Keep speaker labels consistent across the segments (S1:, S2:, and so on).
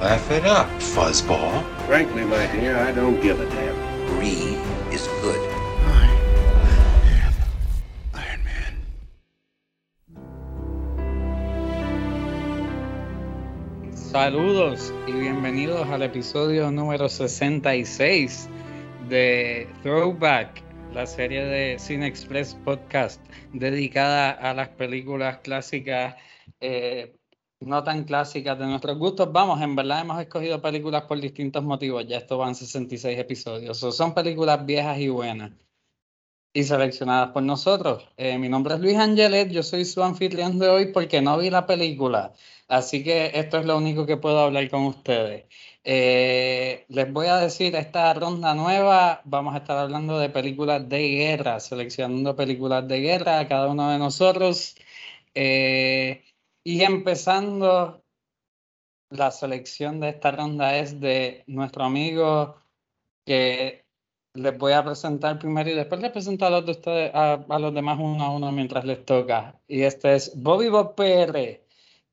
S1: Laugh it up, fuzzball.
S2: Frankly, my dear, I don't give a damn.
S1: Brie is good.
S3: Iron Man.
S4: Saludos y bienvenidos al episodio número 66 de Throwback, la serie de Cine Express Podcast dedicada a las películas clásicas, eh, no tan clásicas de nuestros gustos. Vamos, en verdad hemos escogido películas por distintos motivos, ya esto van 66 episodios. Son películas viejas y buenas y seleccionadas por nosotros. Eh, mi nombre es Luis Angelet, yo soy su anfitrión de hoy porque no vi la película, así que esto es lo único que puedo hablar con ustedes. Eh, les voy a decir, esta ronda nueva vamos a estar hablando de películas de guerra, seleccionando películas de guerra a cada uno de nosotros. Eh, y empezando, la selección de esta ronda es de nuestro amigo que les voy a presentar primero y después les presento a los, de ustedes, a, a los demás uno a uno mientras les toca. Y este es Bobby Bob PR,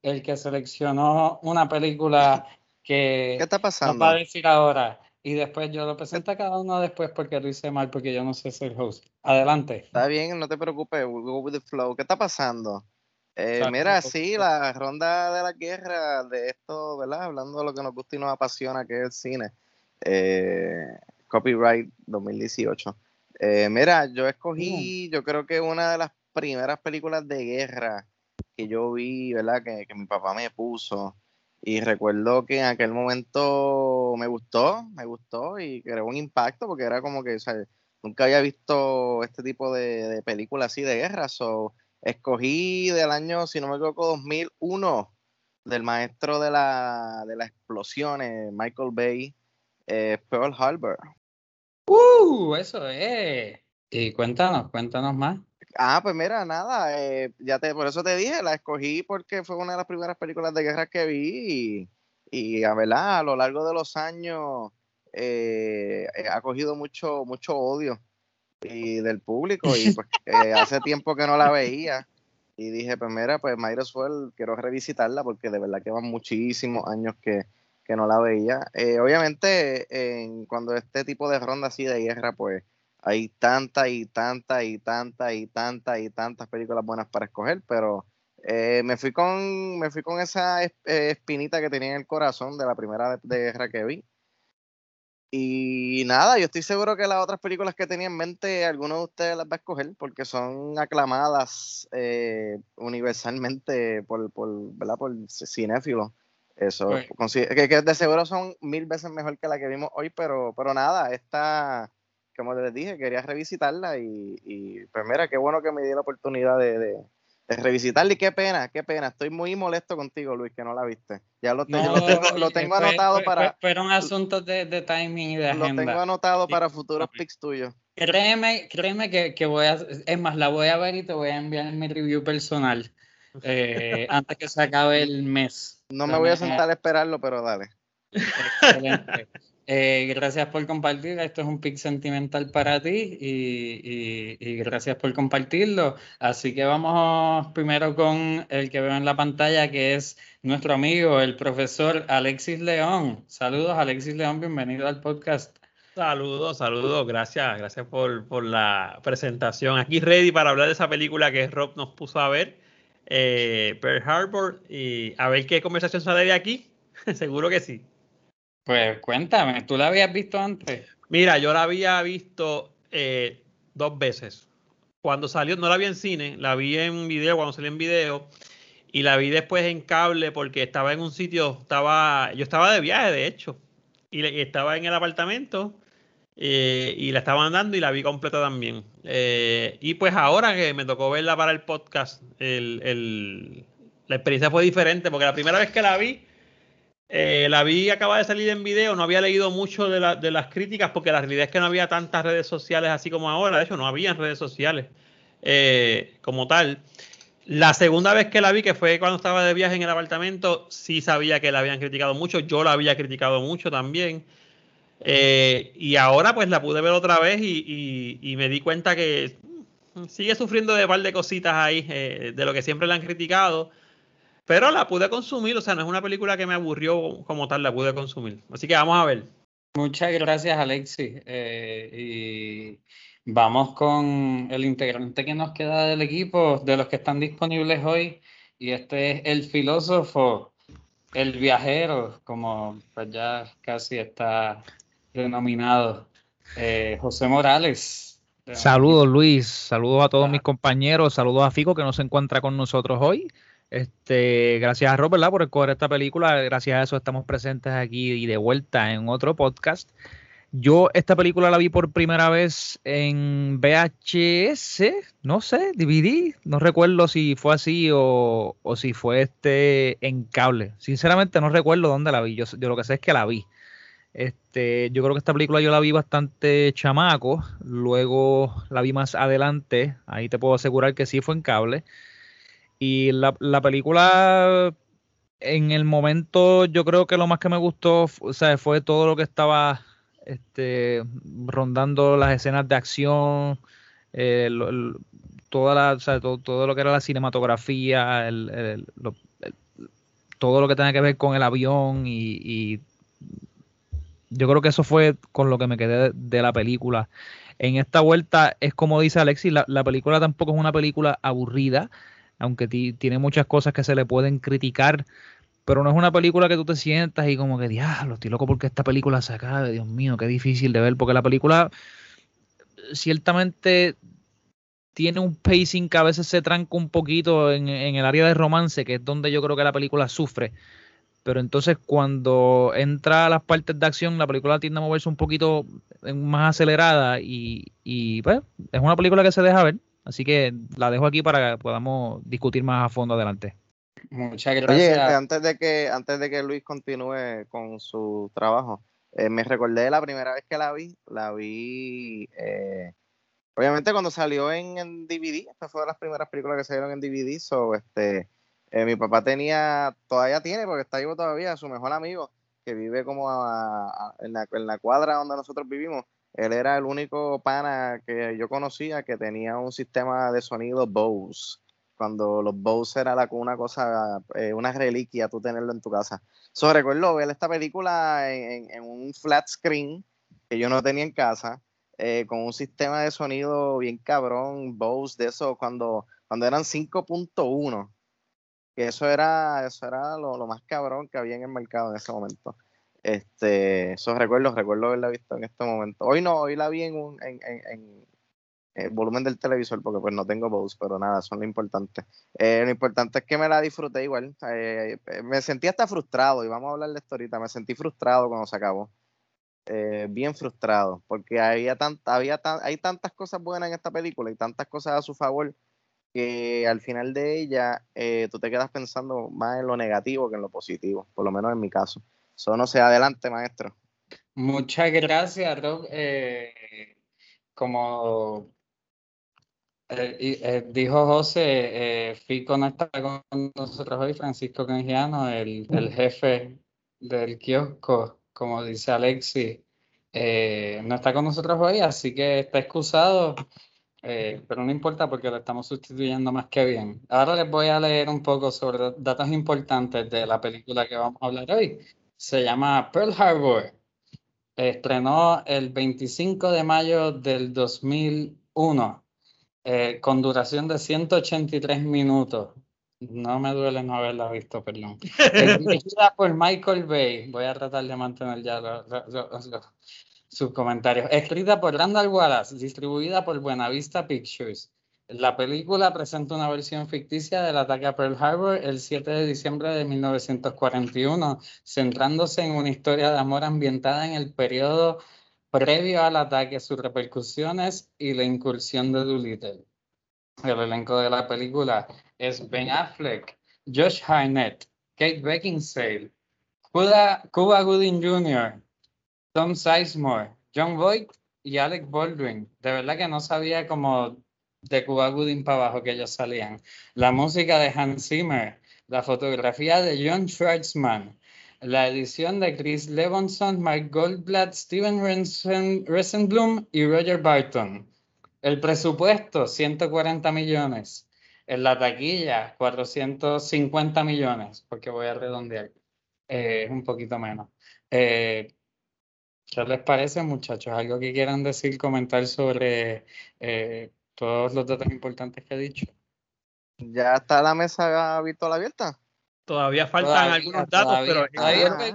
S4: el que seleccionó una película que
S5: ¿Qué está
S4: nos
S5: pasando?
S4: va a decir ahora. Y después yo lo presento a cada uno después porque lo hice mal, porque yo no sé ser host. Adelante.
S5: Está bien, no te preocupes, we'll go with the flow. ¿Qué está pasando? Eh,
S4: Exacto,
S5: mira, sí,
S4: poquito.
S5: la ronda de la guerra, de esto, ¿verdad? Hablando de lo que nos gusta y nos apasiona, que es el cine. Eh, copyright 2018. Eh, mira, yo escogí, yo creo que una de las primeras películas de guerra que yo vi, ¿verdad? Que, que mi papá me puso. Y recuerdo que en aquel momento me gustó, me gustó y creó un impacto porque era como que, o sea, nunca había visto este tipo de, de película así de guerra. So, escogí del año, si no me equivoco, 2001, del maestro de, la, de las explosiones, Michael Bay, eh, Pearl Harbor.
S4: ¡Uh! Eso es. Y cuéntanos, cuéntanos más.
S5: Ah, pues mira, nada, eh, ya te, por eso te dije, la escogí porque fue una de las primeras películas de guerra que vi y, y a verdad, a lo largo de los años eh, eh, ha cogido mucho, mucho odio y del público y pues eh, hace tiempo que no la veía y dije, pues mira, pues Mayra Suel, quiero revisitarla porque de verdad que van muchísimos años que, que no la veía. Eh, obviamente, en, cuando este tipo de ronda así de guerra, pues hay tantas y tantas y tantas y tantas y tantas películas buenas para escoger, pero eh, me fui con me fui con esa es- eh, espinita que tenía en el corazón de la primera de, de guerra que vi. Y nada, yo estoy seguro que las otras películas que tenía en mente, alguno de ustedes las va a escoger porque son aclamadas eh, universalmente por, por, ¿verdad? por cinéfilos. Eso, que, que de seguro son mil veces mejor que la que vimos hoy, pero, pero nada, esta, como les dije, quería revisitarla y, y, pues mira, qué bueno que me di la oportunidad de- de revisitarla y qué pena, qué pena, estoy muy molesto contigo, Luis, que no la viste. Ya lo, te-
S4: No,
S5: lo tengo, lo tengo
S4: fue-
S5: anotado
S4: fue-
S5: para,
S4: fue- fueron asuntos de, de timing y de
S5: lo tengo
S4: agenda.
S5: anotado para futuros pics tuyos.
S4: Créeme, créeme que, que voy a, es más, la voy a ver y te voy a enviar mi review personal eh, antes que se acabe el mes.
S5: No me voy a sentar a esperarlo, pero dale.
S4: Excelente. Eh, gracias por compartir. Esto es un pic sentimental para ti y, gracias por compartirlo. Así que vamos primero con el que veo en la pantalla, que es nuestro amigo, el profesor Alexis León. Saludos, Alexis León, bienvenido al podcast.
S6: Saludos, saludos, gracias, gracias por, por la presentación. Aquí ready para hablar de esa película que Rob nos puso a ver, eh, Pearl Harbor, y a ver qué conversación sale de aquí. Seguro que sí.
S4: Pues cuéntame, ¿tú la habías visto antes?
S6: Mira, yo la había visto eh, dos veces. Cuando salió, no la vi en cine, la vi en video, cuando salió en video, y la vi después en cable porque estaba en un sitio, estaba, yo estaba de viaje, de hecho, y, estaba en el apartamento eh, y la estaban dando y la vi completa también. Eh, y pues ahora que me tocó verla para el podcast, el- la experiencia fue diferente porque la primera vez que la vi, Eh, la vi, acaba de salir en video, no había leído mucho de, la- de las críticas porque la realidad es que no había tantas redes sociales así como ahora, de hecho no había redes sociales eh, como tal. La segunda vez que la vi, que fue cuando estaba de viaje en el apartamento, sí sabía que la habían criticado mucho, yo la había criticado mucho también. Eh, y ahora pues la pude ver otra vez y, me di cuenta que sigue sufriendo de un par de cositas ahí, eh, de lo que siempre la han criticado. Pero la pude consumir, o sea, no es una película que me aburrió como tal, la pude consumir. Así que vamos a ver.
S4: Muchas gracias, Alexis. Eh, y vamos con el integrante que nos queda del equipo, de los que están disponibles hoy. Y este es el filósofo, el viajero, como pues ya casi está denominado, eh, José Morales.
S7: Saludos Luis, saludos a todos mis compañeros, saludos a Fico que no se encuentra con nosotros hoy. Este, gracias a Rob, ¿verdad? por escoger esta película. Gracias a eso estamos presentes aquí y de vuelta en otro podcast. Yo esta película la vi por primera vez en VHS, no sé, DVD, no recuerdo si fue así o, si fue este en cable. Sinceramente no recuerdo dónde la vi. Yo, yo lo que sé es que la vi. Este, yo creo que esta película yo la vi bastante chamaco, luego la vi más adelante, ahí te puedo asegurar que sí fue en cable. Y la, la película, en el momento, yo creo que lo más que me gustó o sea, fue todo lo que estaba este, rondando las escenas de acción, eh, toda la, o sea, todo, todo lo que era la cinematografía, el- todo lo que tenía que ver con el avión y, yo creo que eso fue con lo que me quedé de, la película. En esta vuelta es como dice Alexis, la película tampoco es una película aburrida, aunque ti- tiene muchas cosas que se le pueden criticar, pero no es una película que tú te sientas y como que, diablo, estoy loco porque esta película se acabe, Dios mío, qué difícil de ver, porque la película ciertamente tiene un pacing que a veces se tranca un poquito en, el área de romance, que es donde yo creo que la película sufre. Pero entonces cuando entra a las partes de acción, la película tiende a moverse un poquito en- más acelerada y, y, pues es una película que se deja ver. Así que la dejo aquí para que podamos discutir más a fondo adelante.
S4: Muchas
S5: Oye,
S4: gracias.
S5: este, antes de que antes de que Luis continúe con su trabajo, eh, me recordé de la primera vez que la vi, la vi eh, obviamente cuando salió en, en DVD, esta fue de las primeras películas que salieron en DVD, so este eh, mi papá tenía, todavía tiene, porque está vivo todavía, su mejor amigo, que vive como a- a- en, la, en la cuadra donde nosotros vivimos. Él era el único pana que yo conocía que tenía un sistema de sonido Bose cuando los Bose era la, una cosa, eh, una reliquia tú tenerlo en tu casa. So, recuerdo ver esta película en, un flat screen que yo no tenía en casa, eh, con un sistema de sonido bien cabrón, Bose, de eso, cuando, cuando eran 5.1, que eso era, eso era lo, lo más cabrón que había en el mercado en ese momento. Este, esos recuerdos, recuerdo haberla visto en este momento. Hoy no, hoy la vi en un, en, en- en- el volumen del televisor porque pues no tengo Bose, pero nada, es lo importante. Eh, lo importante es que me la disfruté igual. Eh, me sentí hasta frustrado, y vamos a hablar de esto ahorita, me sentí frustrado cuando se acabó. Eh, bien frustrado, porque había, había tan- hay tantas cosas buenas en esta película y tantas cosas a su favor que al final de ella eh, tú te quedas pensando más en lo negativo que en lo positivo, por lo menos en mi caso. Eso no adelante, maestro.
S4: Muchas gracias, Rob. Eh, como eh, eh, dijo José, Fico no está con nosotros hoy, Francisco Canjiano, el, el jefe del kiosco, como dice Alexi, eh, no está con nosotros hoy, así que está excusado, pero no importa porque lo estamos sustituyendo más que bien. Ahora les voy a leer un poco sobre datos importantes de la película que vamos a hablar hoy. Se llama Pearl Harbor. Estrenó el 25 de mayo del 2001, eh, con duración de 183 minutos. No me duele no haberla visto, perdón. Es dirigida por Michael Bay. Voy a tratar de mantener ya sus comentarios. Escrita por Randall Wallace, distribuida por Buenavista Pictures. La película presenta una versión ficticia del ataque a Pearl Harbor el 7 de diciembre de 1941, centrándose en una historia de amor ambientada en el periodo previo al ataque, sus repercusiones y la incursión de Doolittle. El elenco de la película es Ben Affleck, Josh Harnett, Kate Beckinsale, Cuba, Cuba Gooding Jr., Tom Sizemore, John Voight y Alec Baldwin. De verdad que no sabía como de Cuba Gooding para abajo que ellos salían. La música de Hans Zimmer, la fotografía de John Schwartzman, la edición de Chris Levinson, Mike Goldblatt, Steven Rosenblum y Roger Barton. El presupuesto, 140 millones. En la taquilla, 450 millones, porque voy a redondear. Eh, un poquito menos. Eh, ¿Qué les parece, muchachos? ¿Algo que quieran decir, comentar sobre eh, todos los datos importantes que he dicho?
S5: ¿Ya está la mesa virtual abierta?
S6: Todavía faltan algunos datos, pero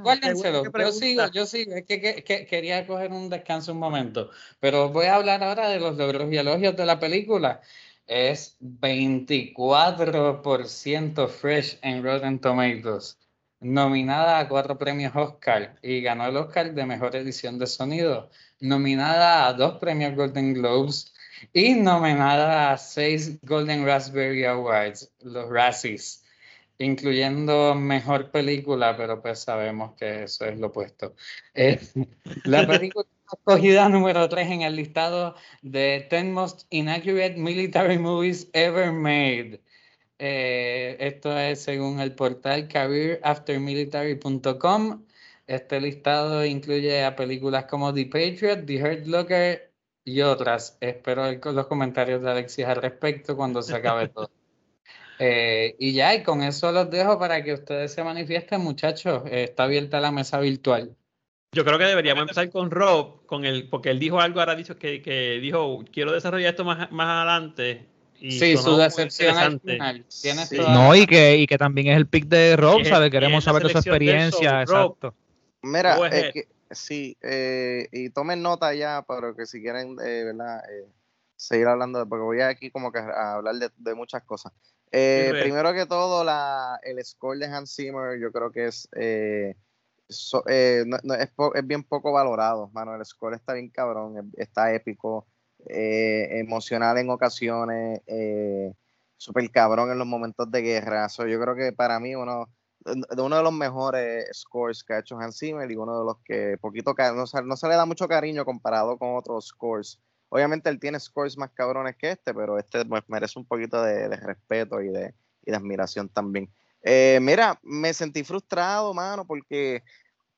S4: guárdenselo. Yo sigo, yo sigo. Es que, quería coger un descanso un momento. Pero voy a hablar ahora de los logros y elogios de la película. Es 24% fresh en Rotten Tomatoes nominada a cuatro premios Oscar y ganó el Oscar de Mejor Edición de Sonido, nominada a dos premios Golden Globes y nominada a seis Golden Raspberry Awards, los Razzies, incluyendo Mejor Película, pero pues sabemos que eso es lo opuesto. Eh, la película escogida número 3 en el listado de 10 Most Inaccurate Military Movies Ever Made. Eh, esto es según el portal careeraftermilitary.com. Este listado incluye a películas como The Patriot, The Hurt Locker y otras. Espero los comentarios de Alexis al respecto cuando se acabe todo. Eh, y ya, y con eso los dejo para que ustedes se manifiesten, muchachos. está abierta la mesa virtual.
S6: Yo creo que deberíamos empezar con Rob, con el, porque él dijo algo, ahora dicho que, que dijo, quiero desarrollar esto más, más adelante
S4: sí, su decepción al final.
S7: No, y que, y que también es el pick de Rob, ¿sabes? Queremos saber de su experiencia. exacto.
S5: Mira, sí, eh, y tomen nota ya, pero que si quieren, eh, ¿verdad? Eh, seguir hablando, porque voy aquí como que a hablar de, muchas cosas. primero que todo, la, el score de Hans Zimmer, yo creo que es, es, es, bien poco valorado, mano. El score está bien cabrón, está épico. Eh, emocional en ocasiones, eh, súper cabrón en los momentos de guerra. yo creo que para mí uno de uno de los mejores scores que ha hecho Hans Zimmer y uno de los que poquito no, no se le da mucho cariño comparado con otros scores. Obviamente él tiene scores más cabrones que este, pero este pues, merece un poquito de, respeto y de, admiración también. Eh, mira, me sentí frustrado, mano, porque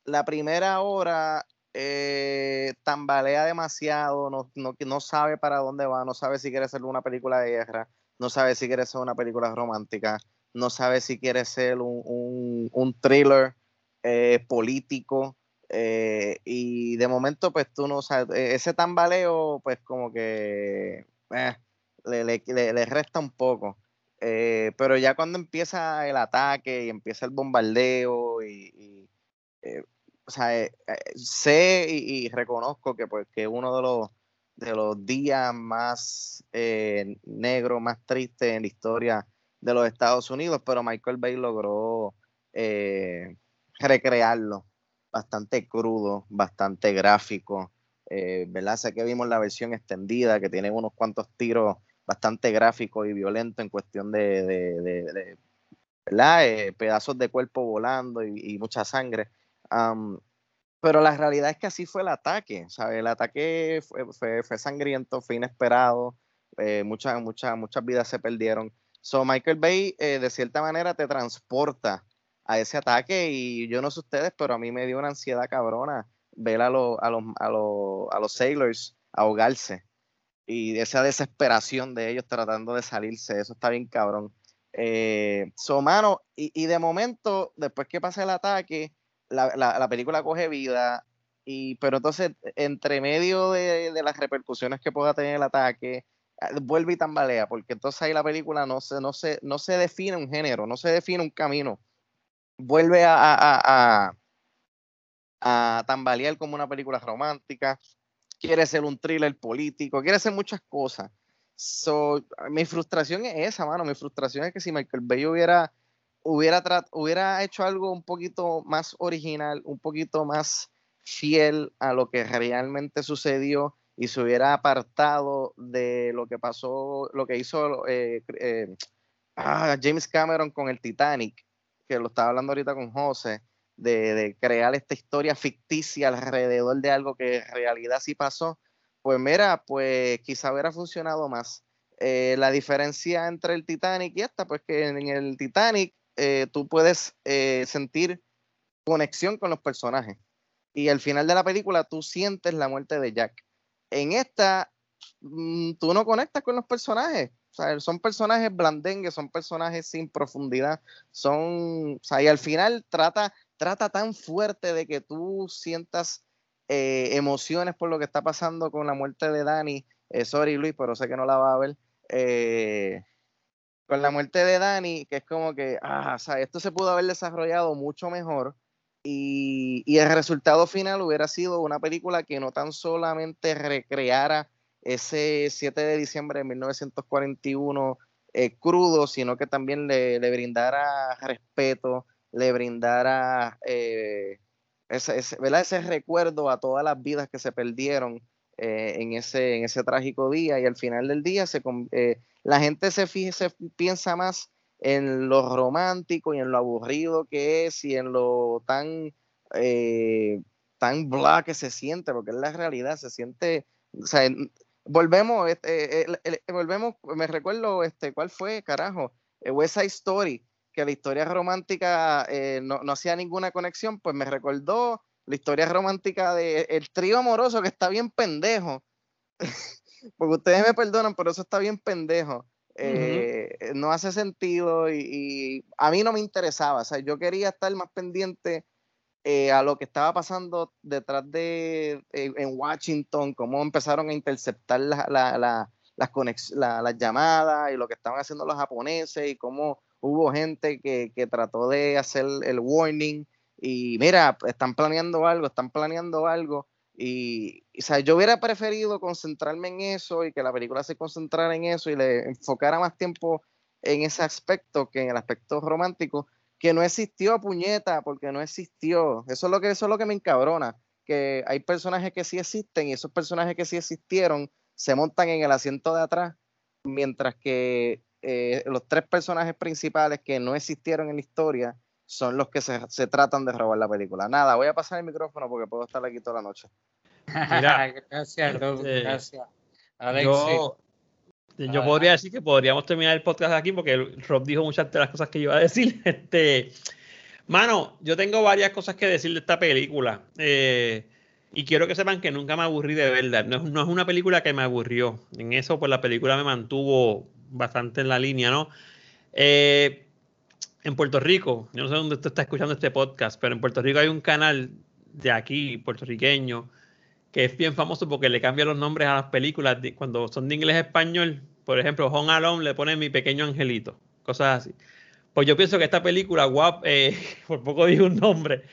S5: la primera hora eh, tambalea demasiado, no, no, no, sabe para dónde va, no sabe si quiere ser una película de guerra, no sabe si quiere ser una película romántica, no sabe si quiere ser un, un, thriller eh, político. Eh, y de momento, pues tú no sabes, ese tambaleo, pues como que le, le, resta un poco. pero ya cuando empieza el ataque y empieza el bombardeo y, o sea, eh, eh, sé y, reconozco que, pues, que uno de los, de los días más eh, negros, más tristes en la historia de los Estados Unidos, pero Michael Bay logró recrearlo bastante crudo, bastante gráfico, ¿verdad? Sé que vimos la versión extendida que tiene unos cuantos tiros bastante gráficos y violentos en cuestión de, ¿verdad? pedazos de cuerpo volando y mucha sangre pero la realidad es que así fue el ataque, ¿sabes? El ataque fue, fue, sangriento, fue inesperado, eh, muchas, muchas, muchas vidas se perdieron. So, Michael Bay, eh, de cierta manera, te transporta a ese ataque y yo no sé ustedes, pero a mí me dio una ansiedad cabrona ver a, a, los, a, a los sailors ahogarse y esa desesperación de ellos tratando de salirse, eso está bien cabrón. Eh, so, mano, y, y de momento, después que pasa el ataque, la, película coge vida, y, pero entonces, entre medio de, las repercusiones que pueda tener el ataque, vuelve y tambalea, porque entonces ahí la película no se, no se, no se define un género, no se define un camino. Vuelve a, a, a, tambalear como una película romántica, quiere ser un thriller político, quiere ser muchas cosas. mi frustración es esa, mano. Mi frustración es que si Michael Bay hubiera hubiera, hubiera hecho algo un poquito más original, un poquito más fiel a lo que realmente sucedió y se hubiera apartado de lo que pasó, lo que hizo eh, eh, ah, James Cameron con el Titanic, que lo estaba hablando ahorita con José, de, crear esta historia ficticia alrededor de algo que en realidad sí pasó, pues mira, pues quizá hubiera funcionado más. Eh, la diferencia entre el Titanic y esta, pues que en el Titanic tú puedes sentir conexión con los personajes. Y al final de la película tú sientes la muerte de Jack. En esta, mm, tú no conectas con los personajes. Son personajes blandengues, son personajes sin profundidad. Son, y al final trata, trata tan fuerte de que tú sientas eh, emociones por lo que está pasando con la muerte de Dani. Eh, sorry, Luis, pero sé que no la va a ver. Eh, con la muerte de Dani, que es como que, ah, o sea, esto se pudo haber desarrollado mucho mejor y, el resultado final hubiera sido una película que no tan solamente recreara ese 7 de diciembre de 1941 eh, crudo, sino que también le, le brindara respeto, le brindara eh, ese, ese, ese, recuerdo a todas las vidas que se perdieron eh, en, ese, en ese trágico día y al final del día se, eh, la gente se, fije, se piensa más en lo romántico y en lo aburrido que es y en lo tan, eh, tan bla que se siente, porque es la realidad, se siente, o sea, volvemos, este, el, el, volvemos, me recuerdo, este, ¿cuál fue, carajo? West Side Story, que la historia romántica eh, no, no, hacía ninguna conexión, pues me recordó la historia romántica de el trío amoroso que está bien pendejo. Porque ustedes me perdonan, pero eso está bien pendejo. Eh, uh -huh. No hace sentido y, a mí no me interesaba. O sea, yo quería estar más pendiente eh, a lo que estaba pasando detrás de eh, en Washington, cómo empezaron a interceptar la, la, la, las, la, las llamadas y lo que estaban haciendo los japoneses y cómo hubo gente que, que trató de hacer el warning y mira, están planeando algo, están planeando algo. Y, sea, yo hubiera preferido concentrarme en eso y que la película se concentrara en eso y le enfocara más tiempo en ese aspecto que en el aspecto romántico, que no existió puñeta, porque no existió. Eso es lo que, eso es lo que me encabrona, que hay personajes que sí existen y esos personajes que sí existieron se montan en el asiento de atrás, mientras que eh, los tres personajes principales que no existieron en la historia son los que se, se, tratan de robar la película. Nada, voy a pasar el micrófono porque puedo estar aquí toda la noche.
S4: Mira, gracias, Rob, eh, gracias.
S6: Alex, yo, yo podría decir que podríamos terminar el podcast aquí porque Rob dijo muchas de las cosas que yo iba a decir. Este, mano, yo tengo varias cosas que decir de esta película. Eh, y quiero que sepan que nunca me aburrí de verdad. No es, no es una película que me aburrió. En eso, pues la película me mantuvo bastante en la línea, ¿no? Eh, en Puerto Rico, yo no sé dónde tú estás escuchando este podcast, pero en Puerto Rico hay un canal de aquí, puertorriqueño, que es bien famoso porque le cambia los nombres a las películas cuando son de inglés a español. Por ejemplo, Home Alone le pone Mi Pequeño Angelito, cosas así. Pues yo pienso que esta película, guap, eh, por poco digo un nombre,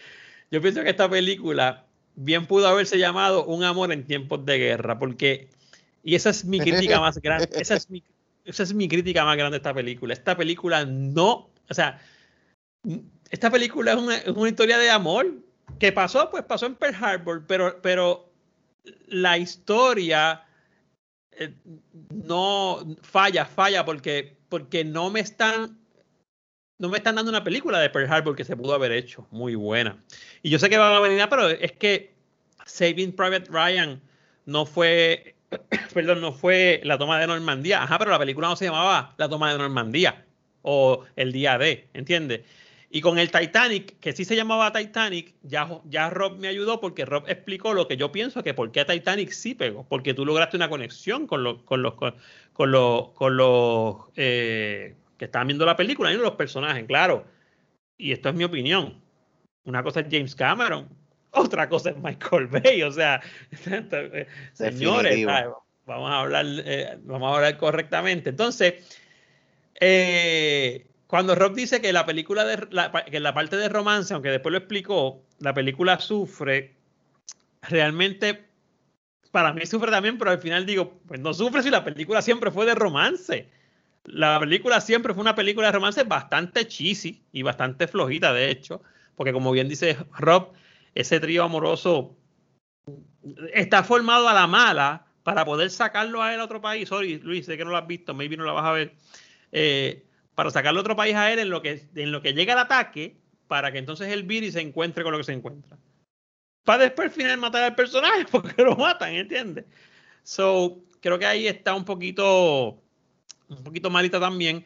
S6: yo pienso que esta película bien pudo haberse llamado Un amor en tiempos de guerra, porque, y esa es mi crítica más grande, esa es mi, esa es mi crítica más grande de esta película. Esta película no o sea, esta película es una, es una, historia de amor. que pasó? Pues pasó en Pearl Harbor, pero, pero la historia eh, no falla, falla porque, porque no me están no me están dando una película de Pearl Harbor que se pudo haber hecho muy buena. Y yo sé que van a venir, pero es que Saving Private Ryan no fue, perdón, no fue la toma de Normandía. Ajá, pero la película no se llamaba La toma de Normandía o el día de, ¿entiendes? Y con el Titanic, que sí se llamaba Titanic, ya, ya Rob me ayudó porque Rob explicó lo que yo pienso que por qué Titanic sí pegó, porque tú lograste una conexión con, lo, con los, con, con los, con los eh, que estaban viendo la película y los personajes, claro. Y esto es mi opinión. Una cosa es James Cameron, otra cosa es Michael Bay, o sea, señores, vamos a hablar, eh, vamos a hablar correctamente. Entonces, eh, cuando Rob dice que la película la, que la parte de romance, aunque después lo explicó, la película sufre, realmente para mí sufre también, pero al final digo, pues no sufre si la película siempre fue de romance. La película siempre fue una película de romance bastante cheesy y bastante flojita, de hecho, porque como bien dice Rob, ese trío amoroso está formado a la mala para poder sacarlo a él a otro país. Sorry, Luis, sé que no lo has visto, maybe no lo vas a ver eh, para sacarle otro país a él en lo que, en lo que llega el ataque, para que entonces el Billy se encuentre con lo que se encuentra. Para después al final matar al personaje porque lo matan, ¿entiendes? So, creo que ahí está un poquito, un poquito malita también.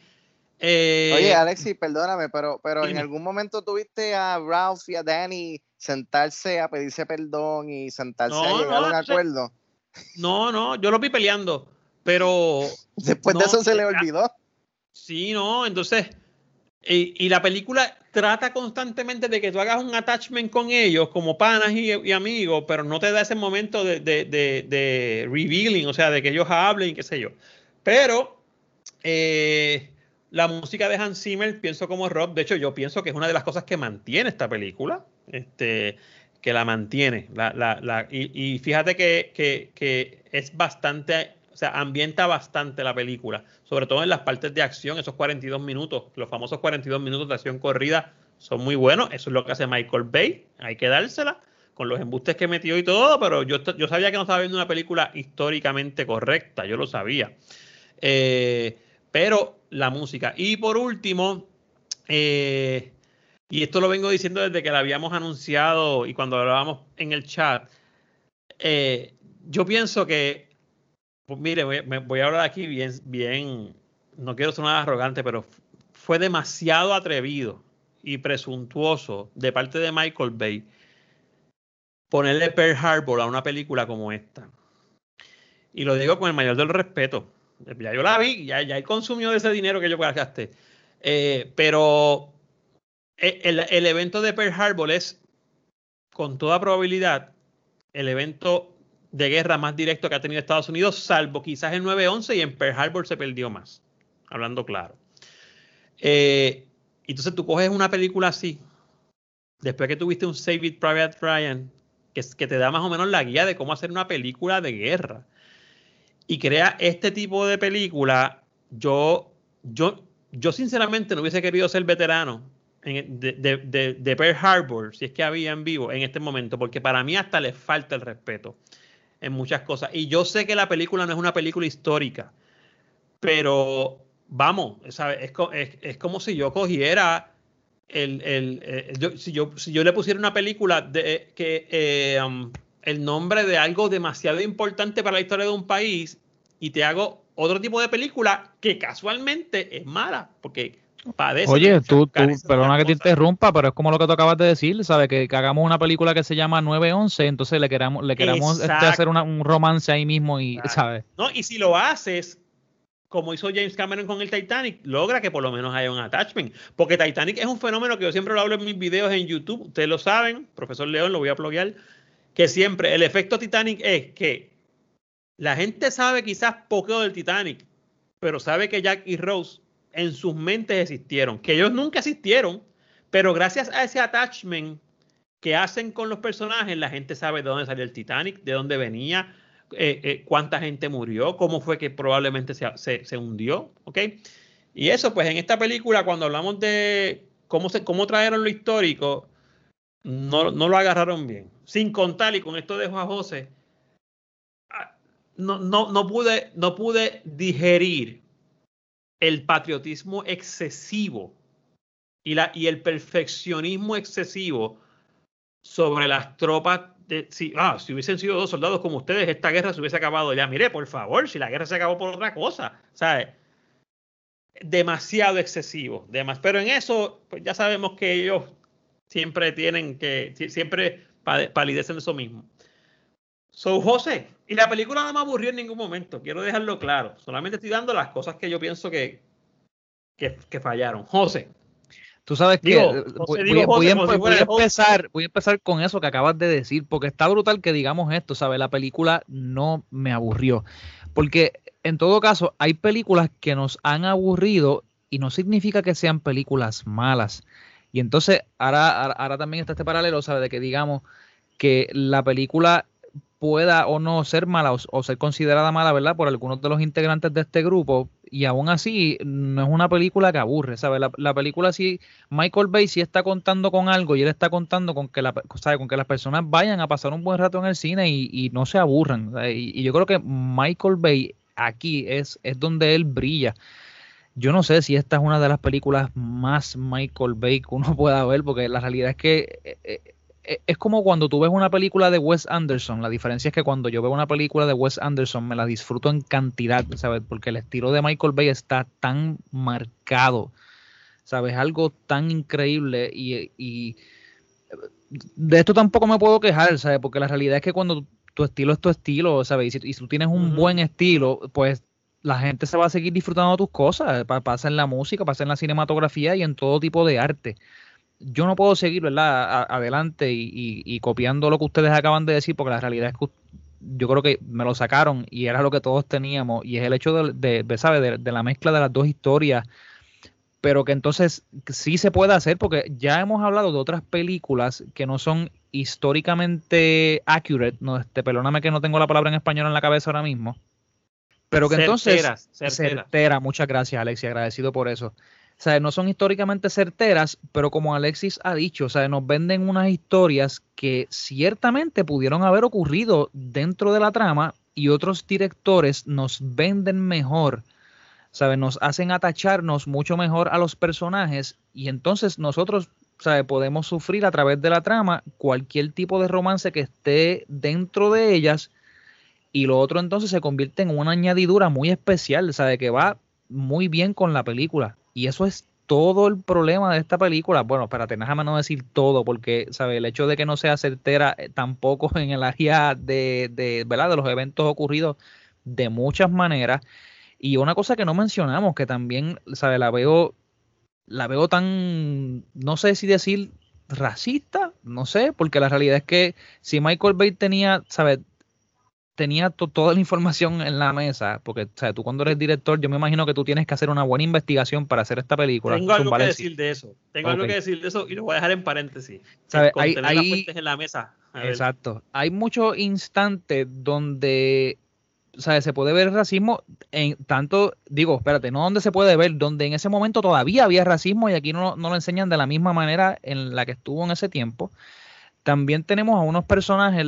S6: Eh,
S5: Oye, Alexi, perdóname, pero, pero en algún momento tuviste a Ralph y a Danny sentarse a pedirse perdón y sentarse
S6: No,
S5: a llegar
S6: no,
S5: a un acuerdo.
S6: No, no, yo lo vi peleando, pero
S5: Después de eso se le
S6: eh,
S5: olvidó.
S6: Sí, no, entonces, y, y la película trata constantemente de que tú hagas un attachment con ellos como panas y, amigos, pero no te da ese momento de, revealing, o sea, de que ellos hablen qué sé yo. Pero eh, la música de Hans Zimmer, pienso como Rob, de hecho yo pienso que es una de las cosas que mantiene esta película, este, que la mantiene. La, la- y fíjate que, que- que es bastante, o sea, ambienta bastante la película, sobre todo en las partes de acción, esos 42 minutos, los famosos 42 minutos de acción corrida son muy buenos, eso es lo que hace Michael Bay, hay que dársela con los embustes que metió y todo, pero yo, yo sabía que no estaba viendo una película históricamente correcta, yo lo sabía. Eh, pero la música. Y por último, eh, y esto lo vengo diciendo desde que la habíamos anunciado y cuando hablábamos en el chat, eh, yo pienso que, pues mire, voy, a hablar aquí bien, bien, no quiero sonar arrogante, pero fue demasiado atrevido y presuntuoso de parte de Michael Bay ponerle Pearl Harbor a una película como esta. Y lo digo con el mayor del respeto. Ya yo la vi, ya, ya él consumió de ese dinero que yo gasté. Eh, pero e- el, el evento de Pearl Harbor es, con toda probabilidad, el evento de guerra más directo que ha tenido Estados Unidos, salvo quizás el 9-11 y en Pearl Harbor se perdió más, hablando claro. Eh, entonces tú coges una película así, después que tuviste un Save It Private Ryan, que, te da más o menos la guía de cómo hacer una película de guerra, y crea este tipo de película, yo, yo, yo sinceramente no hubiese querido ser veterano de, de- de- de Pearl Harbor, si es que había en vivo en este momento, porque para mí hasta le falta el respeto en muchas cosas. Y yo sé que la película no es una película histórica, pero vamos. Es, es- es como si yo cogiera el, el- eh, si, yo, si yo le pusiera una película de que eh, um, el nombre de algo demasiado importante para la historia de un país y te hago otro tipo de película que casualmente es mala, porque padece.
S7: Oye, tú, perdona que te interrumpa, pero es como lo que tú acabas de decir, ¿sabes? Que, que hagamos una película que se llama 911, entonces le queramos, le queramos este, hacer una- un romance ahí mismo y,
S6: Exacto.
S7: ¿sabes?
S6: ¿no? Y si lo haces, como hizo James Cameron con el Titanic, logra que por lo menos haya un attachment. Porque Titanic es un fenómeno que yo siempre lo hablo en mis videos en YouTube. Ustedes lo saben, profesor León, lo voy a pluguear. Que siempre el efecto Titanic es que la gente sabe quizás poco del Titanic, pero sabe que Jack y Rose en sus mentes existieron. Que ellos nunca existieron, pero gracias a ese attachment que hacen con los personajes, la gente sabe de dónde salió el Titanic, de dónde venía, eh, eh, cuánta gente murió, cómo fue que probablemente se, se- se hundió, ¿ok? Y eso, pues en esta película, cuando hablamos de cómo, se, cómo trajeron lo histórico, no, no lo agarraron bien. Sin contar, y con esto dejo a José, ah, no, no, no, pude, no pude digerir el patriotismo excesivo y, la, y el perfeccionismo excesivo sobre las tropas. De, si, ah, si hubiesen sido dos soldados como ustedes, esta guerra se hubiese acabado ya. Mire, por favor, si la guerra se acabó por otra cosa, ¿sabes? Demasiado excesivo. Demas, pero en eso, pues ya sabemos que ellos siempre tienen que, si- siempre palidecen de eso mismo. So, José, y la película no me aburrió en ningún momento, quiero dejarlo claro. Solamente estoy dando las cosas que yo pienso que, que, que fallaron. José.
S7: Tú sabes que
S6: Digo,
S7: eh,
S6: José,
S7: voy,
S6: digo
S7: voy- voy
S6: José
S7: a voy empezar, voy a empezar con eso que acabas de decir, porque está brutal que digamos esto, ¿sabes? La película no me aburrió. Porque en todo caso, hay películas que nos han aburrido y no significa que sean películas malas. Y entonces, ahora, ahora, ahora también está este paralelo, ¿sabes? De que digamos que la película pueda o no ser mala o, ser considerada mala, ¿verdad? Por algunos de los integrantes de este grupo. Y aún así, no es una película que aburre, ¿sabes? La, la película sí, Michael Bay sí está contando con algo y él está contando con que, la, con que las personas vayan a pasar un buen rato en el cine y, no se aburran. Y, y yo creo que Michael Bay aquí es, es donde él brilla. yo no sé si esta es una de las películas más Michael Bay que uno pueda ver, porque la realidad es que eh, eh, es como cuando tú ves una película de Wes Anderson. La diferencia es que cuando yo veo una película de Wes Anderson me la disfruto en cantidad, ¿sabes? Porque el estilo de Michael Bay está tan marcado, ¿sabes? Algo tan increíble y, y de esto tampoco me puedo quejar, ¿sabes? Porque la realidad es que cuando tu estilo es tu estilo, ¿sabes? Y si, tú tienes un buen estilo, pues la gente se va a seguir disfrutando de tus cosas, pasa en la música, pasa en la cinematografía y en todo tipo de arte. Yo no puedo seguir, ¿verdad? adelante y, copiando lo que ustedes acaban de decir, porque la realidad es que yo creo que me lo sacaron y era lo que todos teníamos, y es el hecho de, de, ¿sabes? de la mezcla de las dos historias pero que entonces sí se puede hacer porque ya hemos hablado de otras películas que no son históricamente accurate, no, este, perdóname que no tengo la palabra en español en la cabeza ahora mismo, pero que entonces certera, muchas gracias Alexis, agradecido por eso. No son históricamente certeras, pero como Alexis ha dicho, o sea, nos venden unas historias que ciertamente pudieron haber ocurrido dentro de la trama y otros directores nos venden mejor ¿sabe? Nos hacen atacharnos mucho mejor a los personajes y entonces nosotros, ¿sabe? Podemos sufrir a través de la trama cualquier tipo de romance que esté dentro de ellas y lo otro entonces se convierte en una añadidura muy especial, ¿sabe? Que va muy bien con la película y eso es todo el problema de esta película. Bueno, espérate, déjame no decir todo, porque, ¿sabe? El hecho de que no sea certera eh, tampoco en el área de, de, ¿verdad? de los eventos ocurridos de muchas maneras. Y una cosa que no mencionamos, que también, ¿sabe? La veo, la veo tan, no sé si decir racista, no sé, porque la realidad es que si Michael Bay tenía, ¿sabes? Tenía toda la información en la mesa, porque ¿sabes? tú cuando eres director, yo me imagino que tú tienes que hacer una buena investigación para hacer esta película.
S6: Tengo algo que decir de eso, tengo algo que decir de eso y lo voy a dejar en paréntesis.
S7: Hay,
S6: hay, en la mesa.
S7: Exacto. Hay muchos instantes donde o sea, se puede ver racismo en tanto, digo, espérate, no donde se puede ver, donde en ese momento todavía había racismo y aquí no, lo enseñan de la misma manera en la que estuvo en ese tiempo. También tenemos a unos personajes,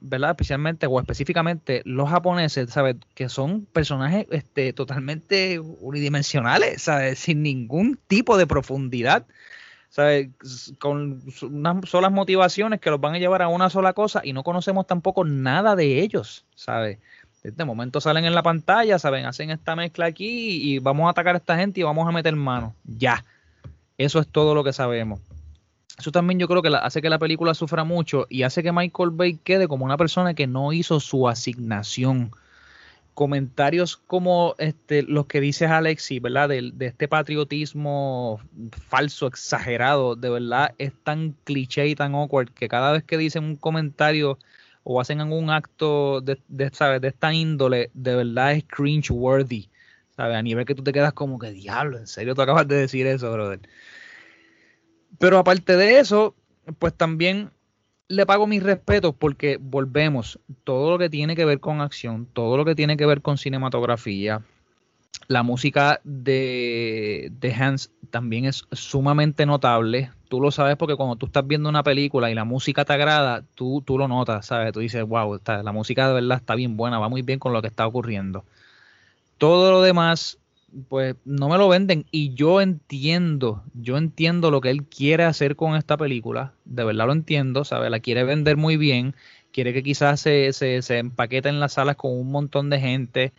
S7: ¿verdad? especialmente o específicamente los japoneses, ¿sabes? Que son personajes este, totalmente unidimensionales, ¿sabes? Sin ningún tipo de profundidad, ¿sabes? Con unas solas motivaciones que los van a llevar a una sola cosa y no conocemos tampoco nada de ellos, ¿sabes? De momento salen en la pantalla, ¿saben? Hacen esta mezcla aquí y vamos a atacar a esta gente y vamos a meter mano. Ya. Eso es todo lo que sabemos. Eso también yo creo que hace que la película sufra mucho y hace que Michael Bay quede como una persona que no hizo su asignación. Comentarios como este, los que dices Alexi, ¿verdad? De, de este patriotismo falso, exagerado, de verdad es tan cliché y tan awkward que cada vez que dicen un comentario o hacen algún acto de, de, de esta índole, de verdad es cringe worthy. ¿sabes? A nivel que tú te quedas como que diablo, en serio tú acabas de decir eso, brother. Pero aparte de eso, pues también le pago mis respetos porque volvemos, todo lo que tiene que ver con acción, todo lo que tiene que ver con cinematografía, la música de, de Hans también es sumamente notable. Tú lo sabes porque cuando tú estás viendo una película y la música te agrada, tú, tú lo notas, ¿sabes? Tú dices, wow, la música de verdad está bien buena, va muy bien con lo que está ocurriendo. Todo lo demás, pues no me lo venden y yo entiendo, yo entiendo lo que él quiere hacer con esta película, de verdad lo entiendo, ¿sabes? La quiere vender muy bien, quiere que quizás se, se, se empaquete en las salas con un montón de gente,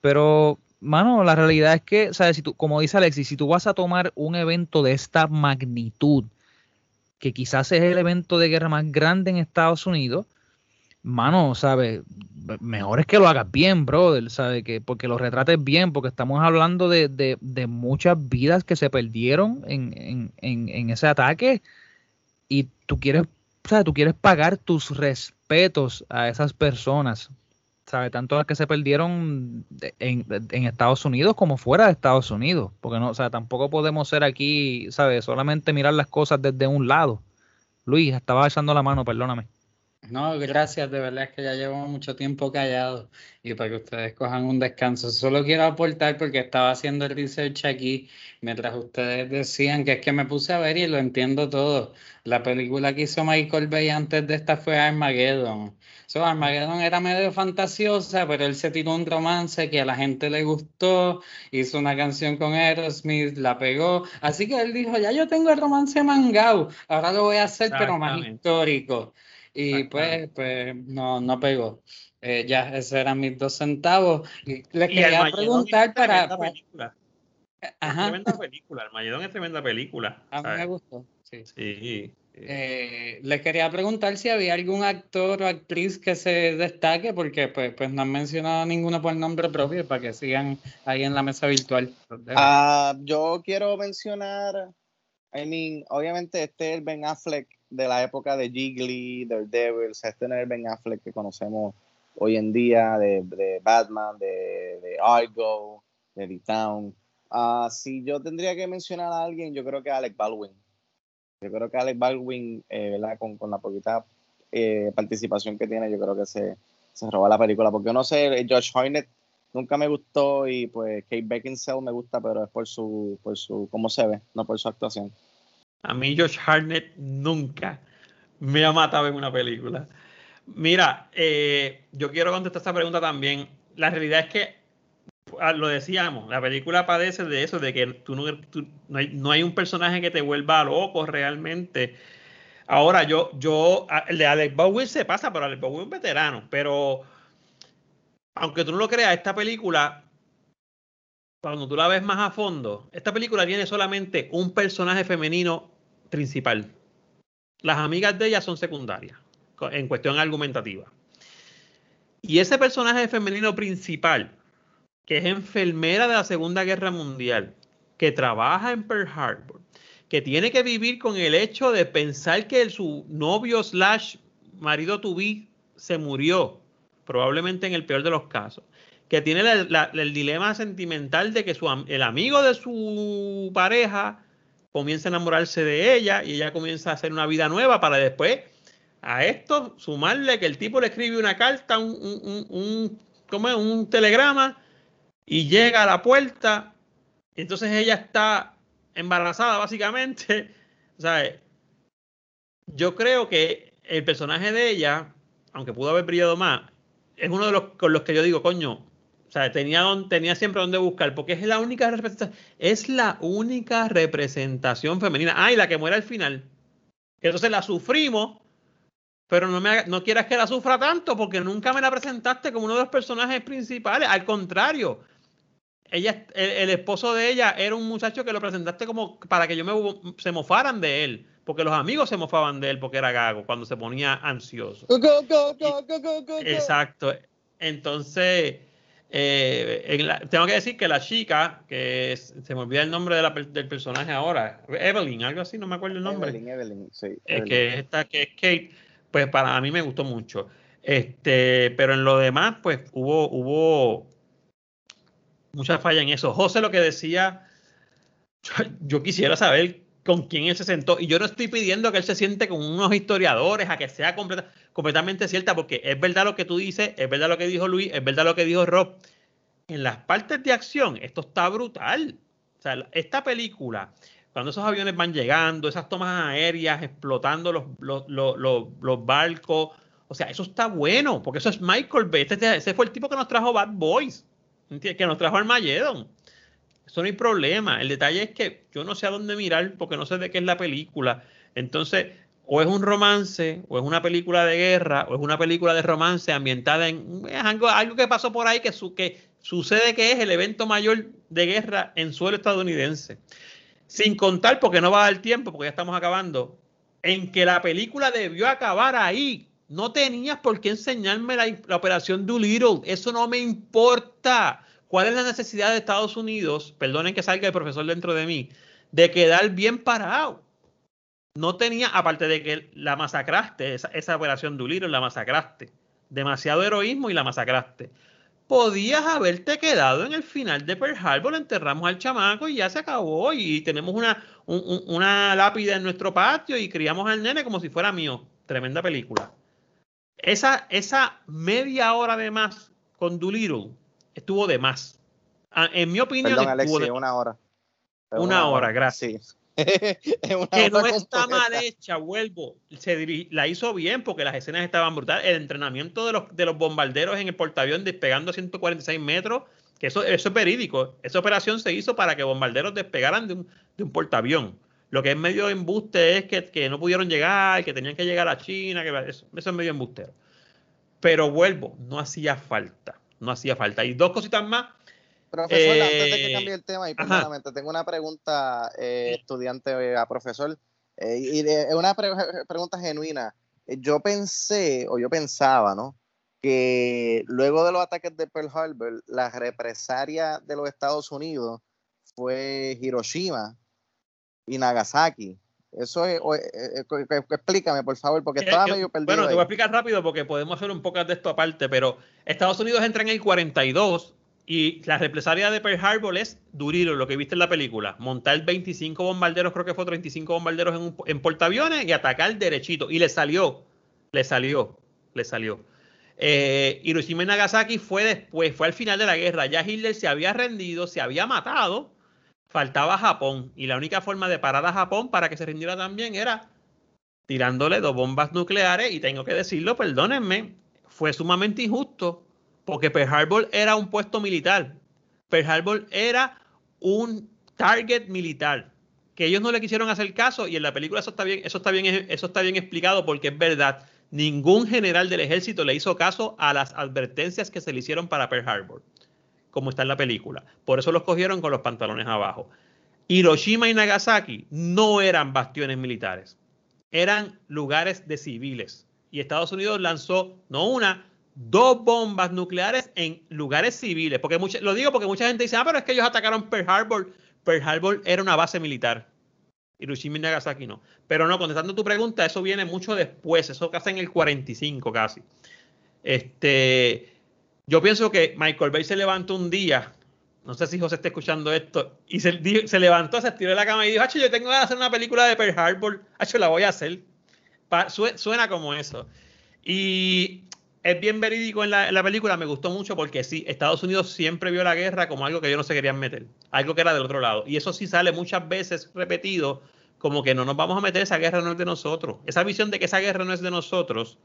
S7: pero mano, la realidad es que, ¿sabes? Si tú, como dice Alexis, si tú vas a tomar un evento de esta magnitud, que quizás es el evento de guerra más grande en Estados Unidos, mano, ¿sabes? Mejor es que lo hagas bien, brother, ¿sabes? Que, porque lo retrates bien, porque estamos hablando de, de, de muchas vidas que se perdieron en, en, en, ese ataque y tú quieres, ¿sabes? Tú quieres pagar tus respetos a esas personas, ¿sabe? Tanto las que se perdieron en, en, Estados Unidos como fuera de Estados Unidos, porque no, o sea, tampoco podemos ser aquí, ¿sabes? Solamente mirar las cosas desde un lado. Luis, estaba echando la mano, perdóname.
S4: No, gracias, de verdad es que ya llevo mucho tiempo callado y para que ustedes cojan un descanso. Solo quiero aportar porque estaba haciendo el research aquí mientras ustedes decían que es que me puse a ver y lo entiendo todo. La película que hizo Michael Bay antes de esta fue Armageddon. So, Armageddon era medio fantasiosa, pero él se tiró un romance que a la gente le gustó, hizo una canción con Aerosmith, la pegó. Así que él dijo, ya yo tengo el romance mangao, ahora lo voy a hacer, pero más histórico. Y pues, pues no, no pegó. Eh, ya, esos eran mis dos centavos. Y les
S6: Y
S4: quería preguntar
S6: es
S4: para,
S6: tremenda
S4: para-
S6: película.
S4: Ajá.
S6: Tremenda película. Armageddon es tremenda película.
S4: A mí me gustó. Sí.
S6: Sí.
S4: Eh, les quería preguntar si había algún actor o actriz que se destaque, porque pues, pues no han mencionado ninguno por nombre propio para que sigan ahí en la mesa virtual.
S5: Ah, yo quiero mencionar, I mean, obviamente este es el Ben Affleck de la época de Jiggly, Daredevil, o sea, este es Ben Affleck que conocemos hoy en día de, de Batman, de, de Argo, de The Town. Ah, si yo tendría que mencionar a alguien, yo creo que Alec Baldwin. Yo creo que Alec Baldwin, eh, ¿verdad? Con, con la poquita eh, participación que tiene, yo creo que se, se roba la película. Porque no sé, Josh Hartnett nunca me gustó y pues Kate Beckinsale me gusta, pero es por su, por su, cómo se ve, no por su actuación.
S6: A mí Josh Hartnett nunca me ha matado en una película. Mira, eh, yo quiero contestar esta pregunta también. La realidad es que, ah, lo decíamos, la película padece de eso, de que tú no, no, hay, un personaje que te vuelva loco realmente. Ahora, yo, yo, ah, el de Alex Baldwin se pasa, pero Alex Baldwin es un veterano. Pero, aunque tú no lo creas, esta película cuando tú la ves más a fondo, esta película tiene solamente un personaje femenino principal. Las amigas de ella son secundarias en cuestión argumentativa. Y ese personaje femenino principal, que es enfermera de la Segunda Guerra Mundial, que trabaja en Pearl Harbor, que tiene que vivir con el hecho de pensar que su novio slash marido to be se murió, probablemente en el peor de los casos, que tiene el dilema sentimental de que el amigo de su pareja comienza a enamorarse de ella y ella comienza a hacer una vida nueva para después a esto sumarle que el tipo le escribe una carta, un, un, un- un- telegrama y llega a la puerta. entonces ella está embarazada básicamente. Sea, yo creo que el personaje de ella, aunque pudo haber brillado más, es uno de los con los que yo digo, coño, o sea, tenía, tenía siempre donde buscar, porque es la única representación, es la única representación femenina. Ah, y la que muere al final. Que Entonces la sufrimos, pero no, me, no quieras que la sufra tanto, porque nunca me la presentaste como uno de los personajes principales. Al contrario, ella, el, el esposo de ella era un muchacho que lo presentaste como para que yo me se mofaran de él, porque los amigos se mofaban de él porque era gago cuando se ponía ansioso.
S5: Go, go, go.
S6: Exacto. Entonces, eh, en la- tengo que decir que la chica, que es- se me olvida el nombre de la per- del personaje ahora, Evelyn, algo así, no me acuerdo el nombre.
S5: Evelyn, Evelyn, sí.
S6: Eh, que es esta que es Kate, pues para a mí me gustó mucho. Este, pero en lo demás, pues hubo, hubo mucha falla en eso. José lo que decía, yo, yo quisiera saber con quién él se sentó. Y yo no estoy pidiendo que él se siente con unos historiadores a que sea completa- completamente cierta, porque es verdad lo que tú dices, es verdad lo que dijo Luis, es verdad lo que dijo Rob. En las partes de acción, esto está brutal. O sea, esta película, cuando esos aviones van llegando, esas tomas aéreas explotando los, los, los, los- barcos, o sea, eso está bueno, porque eso es Michael Bay. Este- ese fue el tipo que nos trajo Bad Boys, que nos trajo Armageddon. Eso no hay problema. El detalle es que yo no sé a dónde mirar porque no sé de qué es la película. Entonces, o es un romance, o es una película de guerra, o es una película de romance ambientada en algo, algo que pasó por ahí que, su, que sucede que es el evento mayor de guerra en suelo estadounidense. Sin contar, porque no va a dar tiempo, porque ya estamos acabando, en que la película debió acabar ahí. No tenías por qué enseñarme la, la operación Doolittle. Eso no me importa. ¿Cuál es la necesidad de Estados Unidos? Perdonen que salga el profesor dentro de mí, de quedar bien parado. No tenía, aparte de que la masacraste, esa, operación Doolittle la masacraste. Demasiado heroísmo y la masacraste. Podías haberte quedado en el final de Pearl Harbor, enterramos al chamaco y ya se acabó. Y tenemos una, un- un- una lápida en nuestro patio y criamos al nene como si fuera mío. Tremenda película. esa, esa media hora de más con Doolittle estuvo de más. Ah, En mi opinión,
S5: Perdón,
S6: estuvo
S5: Alexi,
S6: de
S5: una hora.
S6: Una hora, gracias.
S5: Sí.
S6: Que no está mal hecha, vuelvo. Se la hizo bien porque las escenas estaban brutales. El entrenamiento de los, de los bombarderos en el portaavión despegando a 146 metros, que eso, eso es verídico. Esa operación se hizo para que bombarderos despegaran de un, de un portaavión. Lo que es medio embuste es que, que no pudieron llegar, que tenían que llegar a China, que eso, eso es medio embustero. Pero vuelvo, no hacía falta. No hacía falta. Y dos cositas más.
S5: Profesor,
S6: Eh,
S5: antes de que cambie el tema, y perdóname, tengo una pregunta, eh, estudiante eh, a profesor, eh, y es una pre- pregunta genuina. Eh, Yo pensé, o yo pensaba, ¿no? Que luego de los ataques de Pearl Harbor, la represalia de los Estados Unidos fue Hiroshima y Nagasaki. Eso es, eh, eh, explícame, por favor, porque
S6: Que-
S5: estaba medio perdido.
S6: Bueno, te voy a explicar rápido porque podemos hacer un poco de esto aparte, pero Estados Unidos entra en el 42 y la represalia de Pearl Harbor es Durilo, lo que viste en la película. Montar 25 bombarderos, creo que fue 35 bombarderos en, un, en portaaviones y atacar derechito. Y le salió, le salió, le salió. Eh, Hiroshima y Nagasaki fue después, fue al final de la guerra. Ya Hitler se había rendido, se había matado, faltaba Japón. Y la única forma de parar a Japón para que se rindiera también era tirándole dos bombas nucleares. Y tengo que decirlo, perdónenme, fue sumamente injusto porque Pearl Harbor era un puesto militar. Pearl Harbor era un target militar que ellos no le quisieron hacer caso y en la película eso está bien, eso está bien, eso está bien explicado porque es verdad. Ningún general del ejército le hizo caso a las advertencias que se le hicieron para Pearl Harbor, como está en la película. Por eso los cogieron con los pantalones abajo. Hiroshima y Nagasaki no eran bastiones militares, eran lugares de civiles. Y Estados Unidos lanzó no una, dos bombas nucleares en lugares civiles. Porque mucha- lo digo porque mucha gente dice, ah, pero es que ellos atacaron Pearl Harbor. Pearl Harbor era una base militar. Hiroshima y Nagasaki no. Pero no, contestando tu pregunta, eso viene mucho después, eso casi en el 45 casi. Este, yo pienso que Michael Bay se levantó un día, no sé si José está escuchando esto, y se, levantó, se estiró de la cama y dijo, "Acho, yo tengo ganas de hacer una película de Pearl Harbor, Acho, la voy a hacer. Pa- sue- suena como eso. Y es bien verídico en la, en la película, me gustó mucho porque sí, Estados Unidos siempre vio la guerra como algo que ellos no se querían meter, algo que era del otro lado. Y eso sí sale muchas veces repetido, como que no nos vamos a meter, esa guerra no es de nosotros. Esa visión de que esa guerra no es de nosotros,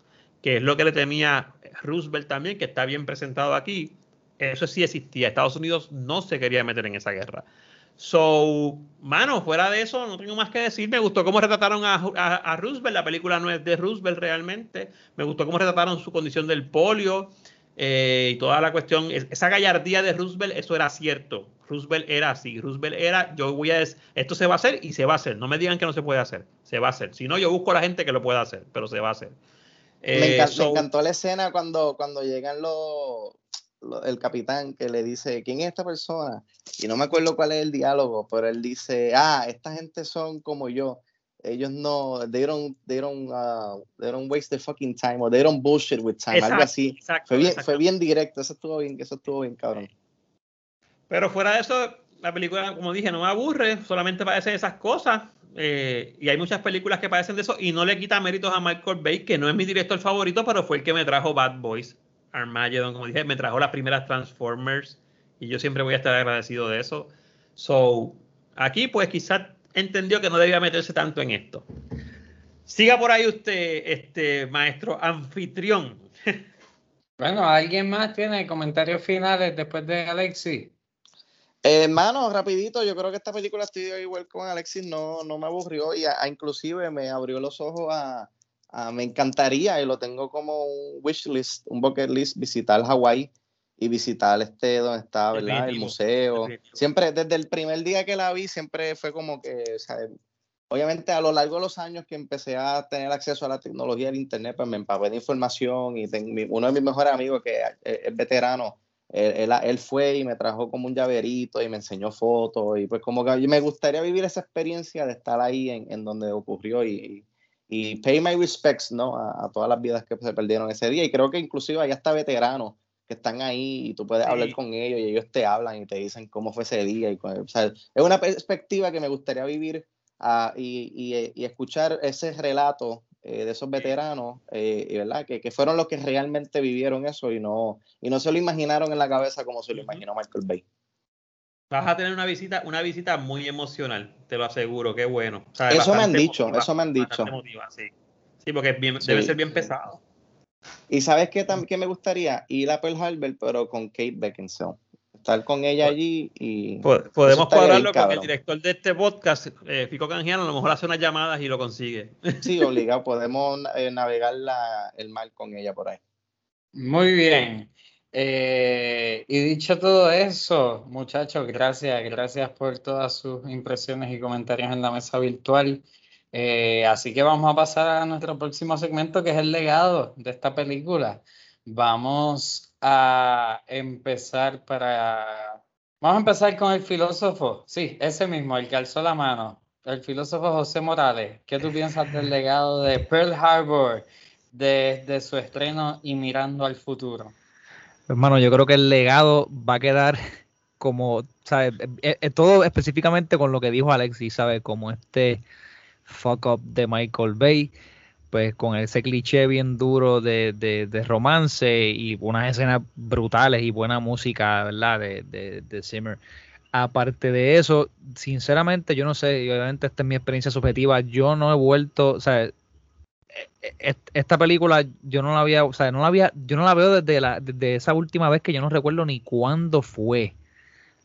S6: que es lo que le temía Roosevelt también, que está bien presentado aquí, eso sí existía. Estados Unidos no se quería meter en esa guerra. So, mano, fuera de eso, no tengo más que decir. Me gustó cómo retrataron a, a- Roosevelt. La película no es de Roosevelt realmente. Me gustó cómo retrataron su condición del polio eh, y toda la cuestión. es- Esa gallardía de Roosevelt, eso era cierto. Roosevelt era así. Roosevelt era, yo voy a decir, esto se va a hacer y se va a hacer. No me digan que no se puede hacer. Se va a hacer. Si no, yo busco a la gente que lo pueda hacer, pero se va a hacer.
S5: Me,
S6: Eh,
S5: me
S6: so-
S5: encantó la escena cuando, cuando llegan los, los- el capitán que le dice, ¿quién es esta persona? Y no me acuerdo cuál es el diálogo, pero él dice, ah, esta gente son como yo. Ellos no, they don't, they don't, uh, they don't waste their fucking time, o they don't bullshit with time, algo
S6: Exacto,
S5: así.
S6: exacto,
S5: fue, bien,
S6: exacto.
S5: fue bien directo, eso estuvo bien, eso estuvo bien cabrón.
S6: Pero fuera de eso, la película, como dije, no me aburre, solamente padece de esas cosas. Eh, y hay muchas películas que padecen de eso y no le quita méritos a Michael Bay, que no es mi director favorito, pero fue el que me trajo Bad Boys, Armageddon, como dije, me trajo las primeras Transformers y yo siempre voy a estar agradecido de eso. So, aquí pues quizás entendió que no debía meterse tanto en esto. Siga por ahí usted, este maestro anfitrión.
S4: Bueno, ¿alguien más tiene comentarios finales después de Alexi?
S5: Eh, Hermano, rapidito, yo creo que esta película estoy igual con Alexis, no, no me aburrió y a- a inclusive me abrió los ojos a, a- me encantaría y lo tengo como un wish list, un bucket list, visitar Hawái y visitar este donde está, ¿verdad? El museo.
S6: definitivo.
S5: Siempre, desde el primer día que la vi, siempre fue como que, o sea, obviamente a lo largo de los años que empecé a tener acceso a la tecnología del internet, pues me empapé de información y ten- mi- uno de mis mejores amigos que es, es veterano, él, él, él fue y me trajo como un llaverito y me enseñó fotos y pues como que me gustaría vivir esa experiencia de estar ahí en, en donde ocurrió y, y, y pay my respects, ¿no? A, a todas las vidas que se perdieron ese día y creo que inclusive hay hasta veteranos que están ahí y tú puedes
S6: Sí.
S5: hablar con ellos y ellos te hablan y te dicen cómo fue ese día y, cu- o sea, es una perspectiva que me gustaría vivir y, y- y escuchar ese relato eh, de esos veteranos, eh, y ¿verdad? Que, que, fueron los que realmente vivieron eso y no, y no se lo imaginaron en la cabeza como se lo imaginó Michael Bay.
S6: Vas a tener una visita, una visita muy emocional, te lo aseguro, qué bueno.
S5: eso me han dicho, eso me han dicho.
S6: sí. sí. porque debe ser bien pesado.
S5: Y sabes qué, qué me gustaría ir a Pearl Harbor, pero con Kate Beckinsale estar con ella allí y
S6: podemos cuadrarlo con el director de este podcast, eh, Fico Canjiano, a lo mejor hace unas llamadas y lo consigue.
S5: Sí, obligado, podemos eh, navegar el mar con ella por ahí.
S4: Muy bien. Eh, y dicho todo eso, muchachos, gracias, gracias por todas sus impresiones y comentarios en la mesa virtual. así que vamos a pasar a nuestro próximo segmento, que es el legado de esta película. Vamos a empezar para... Vamos a empezar con el filósofo, sí, ese mismo, el que alzó la mano, el filósofo José Morales. ¿Qué tú piensas del legado de Pearl Harbor desde su estreno y mirando al futuro?
S7: Hermano, yo creo que el legado va a quedar como, ¿sabes? Eh, eh, todo específicamente con lo que dijo Alexis, ¿sabes? Como este fuck up de Michael Bay pues con ese cliché bien duro de, de, romance y unas escenas brutales y buena música, ¿verdad? De, de, de Zimmer. Aparte de eso, sinceramente, yo no sé, obviamente esta es mi experiencia subjetiva, yo no he vuelto, o sea, e, e, esta película yo no la había, o sea, no la había, yo no la veo desde, la, desde esa última vez que yo no recuerdo ni cuándo fue.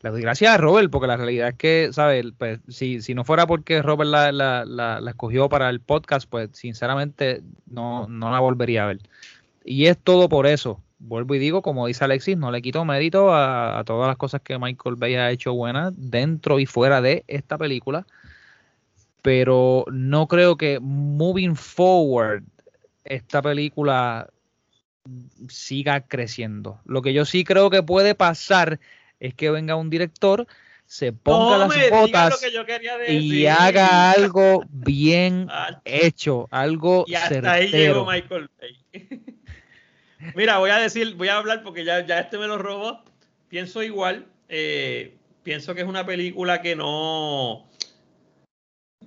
S7: Le doy gracias a Robert, porque la realidad es que, ¿sabes? Pues, si, si no fuera porque Robert la, la, la, escogió para el podcast, pues sinceramente no, no la volvería a ver. Y es todo por eso. Vuelvo y digo, como dice Alexis, no le quito mérito a todas las cosas que Michael Bay ha hecho buenas dentro y fuera de esta película. Pero no creo que moving forward esta película siga creciendo. Lo que yo sí creo que puede pasar es que venga un director, se ponga las botas y haga algo bien hecho, algo
S6: y hasta ahí llegó Michael Bay. Mira, voy a decir, voy a hablar porque ya, ya este me lo robó. Pienso igual. Eh, pienso que es una película que no,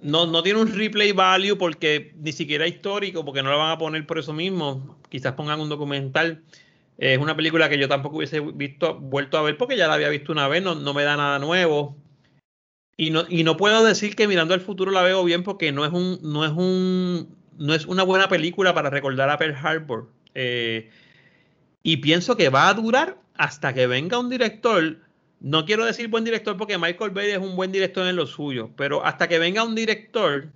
S6: no, no tiene un replay value porque ni siquiera histórico, porque no la van a poner por eso mismo. Quizás pongan un documental. Es una película que yo tampoco hubiese visto, vuelto a ver porque ya la había visto una vez, no, no me da nada nuevo. Y no, y no puedo decir que mirando al futuro la veo bien porque no es un, no es un, no es una buena película para recordar a Pearl Harbor. Eh, y pienso que va a durar hasta que venga un director. No quiero decir buen director porque Michael Bay es un buen director en lo suyo, pero hasta que venga un director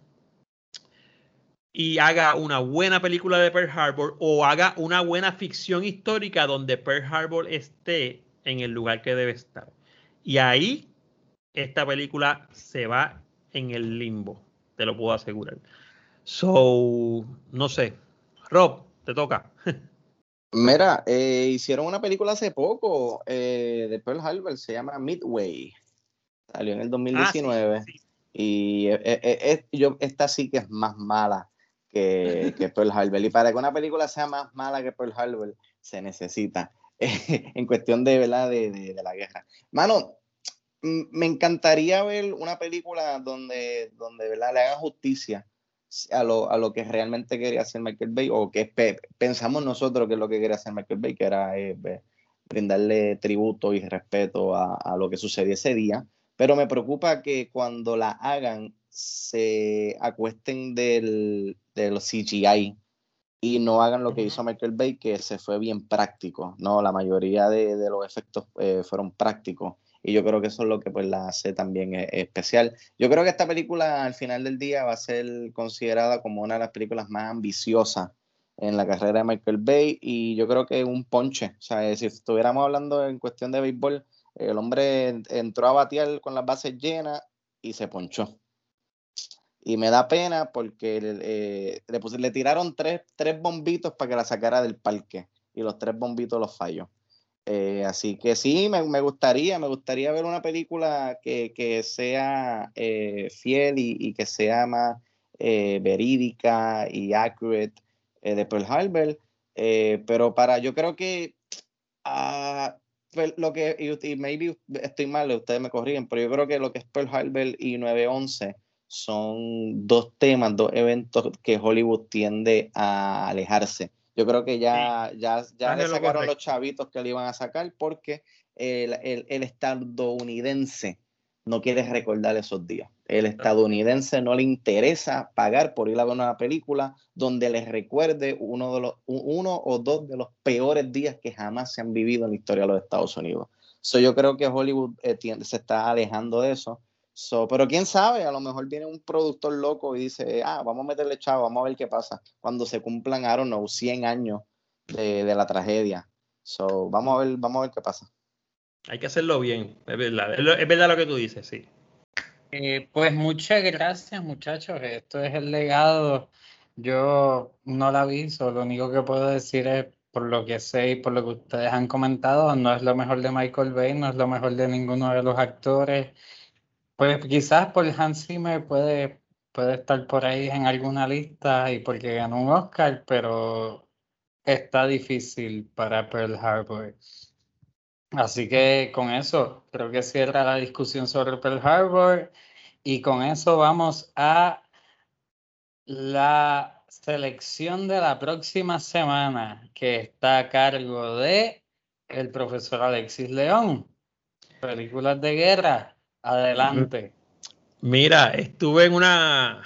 S6: y haga una buena película de Pearl Harbor o haga una buena ficción histórica donde Pearl Harbor esté en el lugar que debe estar. Y ahí esta película se va en el limbo, te lo puedo asegurar. So, no sé. Rob, te toca.
S5: Mira, eh, hicieron una película hace poco eh, de Pearl Harbor, se llama Midway. Salió en el 2019. Ah, y eh, yo, esta sí que es más mala que, que Pearl Harbor. Y para que una película sea más mala que Pearl Harbor, se necesita en cuestión de, ¿verdad? De, de, la guerra. Mano, me encantaría ver una película donde, donde ¿verdad? le hagan justicia a lo, a lo que realmente quería hacer Michael Bay o que pensamos nosotros que es lo que quería hacer Michael Bay, que era eh, brindarle tributo y respeto a, a, lo que sucedió ese día. Pero me preocupa que cuando la hagan se acuesten del, del CGI y no hagan lo que hizo Michael Bay, que se fue bien práctico, ¿no? La mayoría de, de los efectos eh, fueron prácticos y yo creo que eso es lo que pues la hace también eh, especial. Yo creo que esta película al final del día va a ser considerada como una de las películas más ambiciosas en la carrera de Michael Bay y yo creo que un ponche, o sea, si estuviéramos hablando en cuestión de béisbol, el hombre entró a batear con las bases llenas y se ponchó. Y me da pena porque eh, le, le tiraron tres, tres bombitos para que la sacara del parque y los tres bombitos los falló. Eh, así que sí, me, me, gustaría, me gustaría ver una película que, que sea eh, fiel y, que sea más verídica y accurate de Pearl Harbor. pero para, yo creo que uh, lo que, y, y, maybe estoy mal, ustedes me corrigen, pero yo creo que lo que es Pearl Harbor y 911 son dos temas, dos eventos que Hollywood tiende a alejarse. Yo creo que ya, ya, ya le sacaron los chavitos que le iban a sacar porque el, el, el estadounidense no quiere recordar esos días. El estadounidense no le interesa pagar por ir a ver una película donde les recuerde uno, de los, uno o dos de los peores días que jamás se han vivido en la historia de los Estados Unidos. So, yo creo que Hollywood eh, se está alejando de eso. So, pero quién sabe, a lo mejor viene un productor loco y dice, ah, vamos a meterle chavo, vamos a ver qué pasa cuando se cumplan, I don't know, 100 años de, de la tragedia. So, vamos a ver, vamos a ver qué pasa.
S6: Hay que hacerlo bien, es verdad, es verdad lo que tú dices, sí.
S4: Eh, pues muchas gracias muchachos, esto es el legado. Yo no la vi, solo lo único que puedo decir es por lo que sé y por lo que ustedes han comentado, no es lo mejor de Michael Bay, no es lo mejor de ninguno de los actores. Pues quizás por Hans Zimmer puede, puede estar por ahí en alguna lista y porque ganó un Oscar, pero está difícil para Pearl Harbor. Así que con eso creo que cierra la discusión sobre Pearl Harbor y con eso vamos a la selección de la próxima semana que está a cargo de el profesor Alexis León. Películas de guerra, adelante.
S6: Mira, estuve en una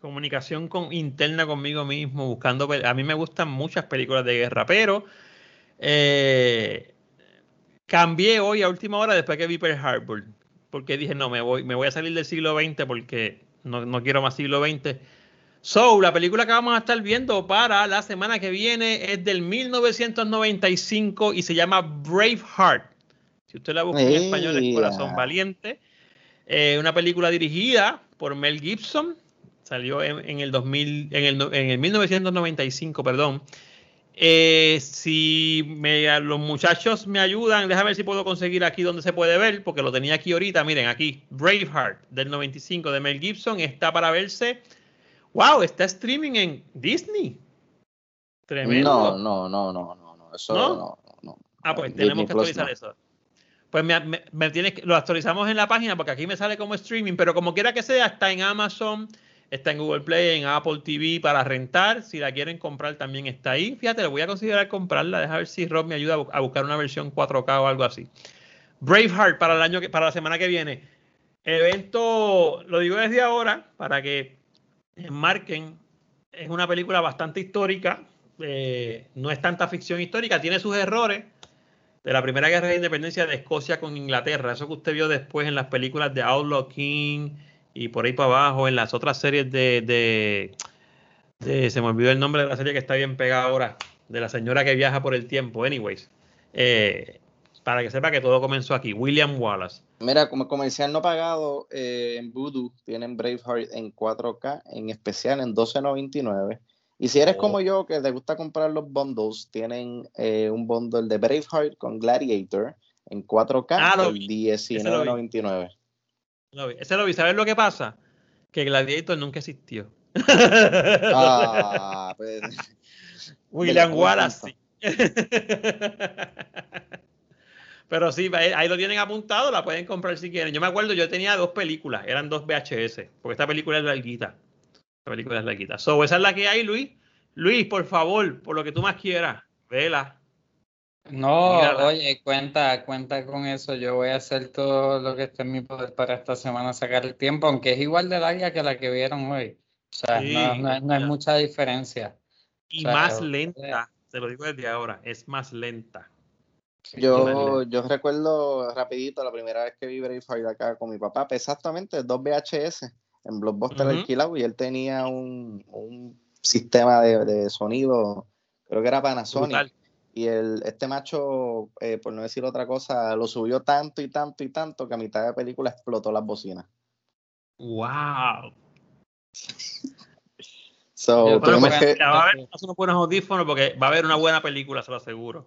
S6: comunicación con, interna conmigo mismo buscando, a mí me gustan muchas películas de guerra, pero eh, Cambié hoy a última hora después que vi Pearl Harbor, porque dije, no, me voy, me voy a salir del siglo XX porque no, no quiero más siglo XX. So, la película que vamos a estar viendo para la semana que viene es del 1995 y se llama Braveheart. Si usted la busca en español es Corazón Valiente. Eh, una película dirigida por Mel Gibson. Salió en, el 2000, en el, en el 1995, perdón. Eh, si me, los muchachos me ayudan, déjame ver si puedo conseguir aquí donde se puede ver, porque lo tenía aquí ahorita. Miren, aquí, Braveheart del 95 de Mel Gibson está para verse. ¡Wow! Está streaming en Disney.
S5: Tremendo. No, no, no, no, no, no. Eso ¿No? no,
S6: Ah, pues tenemos que actualizar eso. Pues me, me, tienes lo actualizamos en la página porque aquí me sale como streaming, pero como quiera que sea, está en Amazon, Está en Google Play, en Apple TV para rentar. Si la quieren comprar, también está ahí. Fíjate, le voy a considerar comprarla. Deja ver si Rob me ayuda a buscar una versión 4K o algo así. Braveheart para el año que, para la semana que viene. evento, lo digo desde ahora, para que marquen. Es una película bastante histórica. Eh, no es tanta ficción histórica, tiene sus errores de la primera guerra de independencia de Escocia con Inglaterra. Eso que usted vio después en las películas de Outlaw King y por ahí para abajo en las otras series de, se me olvidó el nombre de la serie que está bien pegada ahora, de la señora que viaja por el tiempo, anyways. Eh, para que sepa que todo comenzó aquí, William Wallace.
S5: Mira, como comercial no pagado eh, en Voodoo tienen Braveheart en 4K, en especial en 12.99. Y si eres como oh. yo, que te gusta comprar los bundles, tienen eh, un bundle de Braveheart con Gladiator en 4K ah, 19.99.
S6: Ese lo vi. ¿Sabes lo que pasa? Que Gladiator nunca existió.
S5: Ah, pues,
S6: William Wallace. Pero sí, ahí lo tienen apuntado, la pueden comprar si quieren. Yo me acuerdo, yo tenía dos películas, eran dos VHS, porque esta película es larguita. Esta película es larguita. So, esa es la que hay, Luis. Luis, por favor, por lo que tú más quieras, vela.
S4: No, oye, cuenta, cuenta con eso. Yo voy a hacer todo lo que esté en mi poder para esta semana sacar el tiempo, aunque es igual de larga que la que vieron hoy. O sea, no, no, hay mucha diferencia.
S6: Y más lenta, se lo digo desde ahora, es más lenta.
S5: Yo, yo recuerdo rapidito la primera vez que vi Braveheart acá con mi papá, exactamente dos VHS en Blockbuster uh alquilado y él tenía un, un sistema de, de, sonido, creo que era Panasonic. Y el, este macho, eh, por no decir otra cosa, lo subió tanto y tanto y tanto que a mitad de la película explotó las bocinas.
S6: ¡Wow!
S5: so,
S6: bueno, que, va a haber unos buenos audífonos porque va a haber una buena película, se lo aseguro.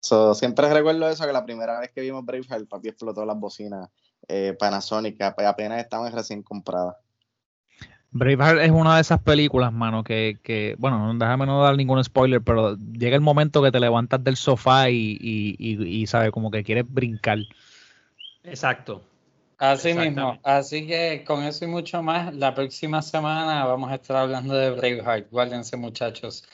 S5: So, siempre recuerdo eso, que la primera vez que vimos Braveheart, el papi explotó las bocinas eh, Panasonic, apenas estaban recién compradas.
S7: Braveheart es una de esas películas, mano, que, que, bueno, déjame no dar ningún spoiler, pero llega el momento que te levantas del sofá y, y, y, sabes, como que quieres brincar.
S6: Exacto.
S4: Así mismo. Así que con eso y mucho más, la próxima semana vamos a estar hablando de Braveheart. Guárdense, muchachos.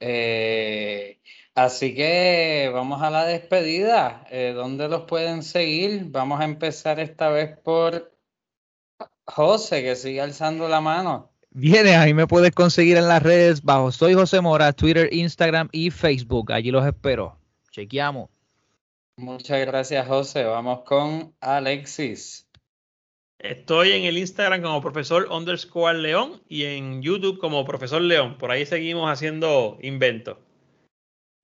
S4: Eh, así que vamos a la despedida. Eh, ¿Dónde los pueden seguir? Vamos a empezar esta vez por José, que sigue alzando la mano.
S7: Viene, ahí me puedes conseguir en las redes bajo Soy José Mora, Twitter, Instagram y Facebook. Allí los espero. Chequeamos.
S4: Muchas gracias, José. Vamos con Alexis.
S6: Estoy en el Instagram como profesor underscore León y en YouTube como profesor León. Por ahí seguimos haciendo inventos.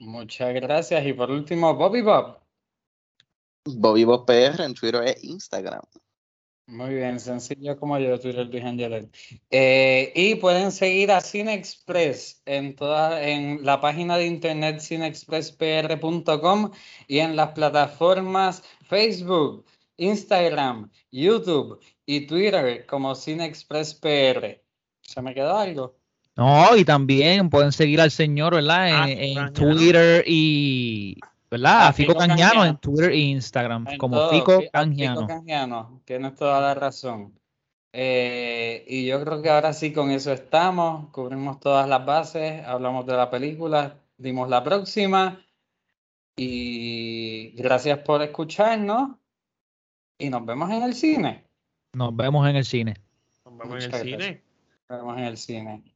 S4: Muchas gracias. Y por último, Bobby Bob.
S5: Bobby Bob PR en Twitter e Instagram.
S4: Muy bien, sencillo como yo, Twitter Luis Angelet. Eh, y pueden seguir a Cine Express en, toda, en la página de internet cinexpresspr.com y en las plataformas Facebook, Instagram, YouTube y Twitter como Cine Express PR. ¿Se me quedó algo?
S7: No, y también pueden seguir al señor, ¿verdad? En, ah, Twitter y, ¿verdad? Ah, Fico, Fico en Twitter e Instagram, como Fico Canjiano. Fico
S4: Canjiano, tienes toda la razón. Eh, y yo creo que ahora sí con eso estamos, cubrimos todas las bases, hablamos de la película, dimos la próxima y gracias por escucharnos y nos vemos en el cine.
S7: Nos vemos en el cine.
S6: Nos vemos en el cine.
S4: Nos vemos en el cine.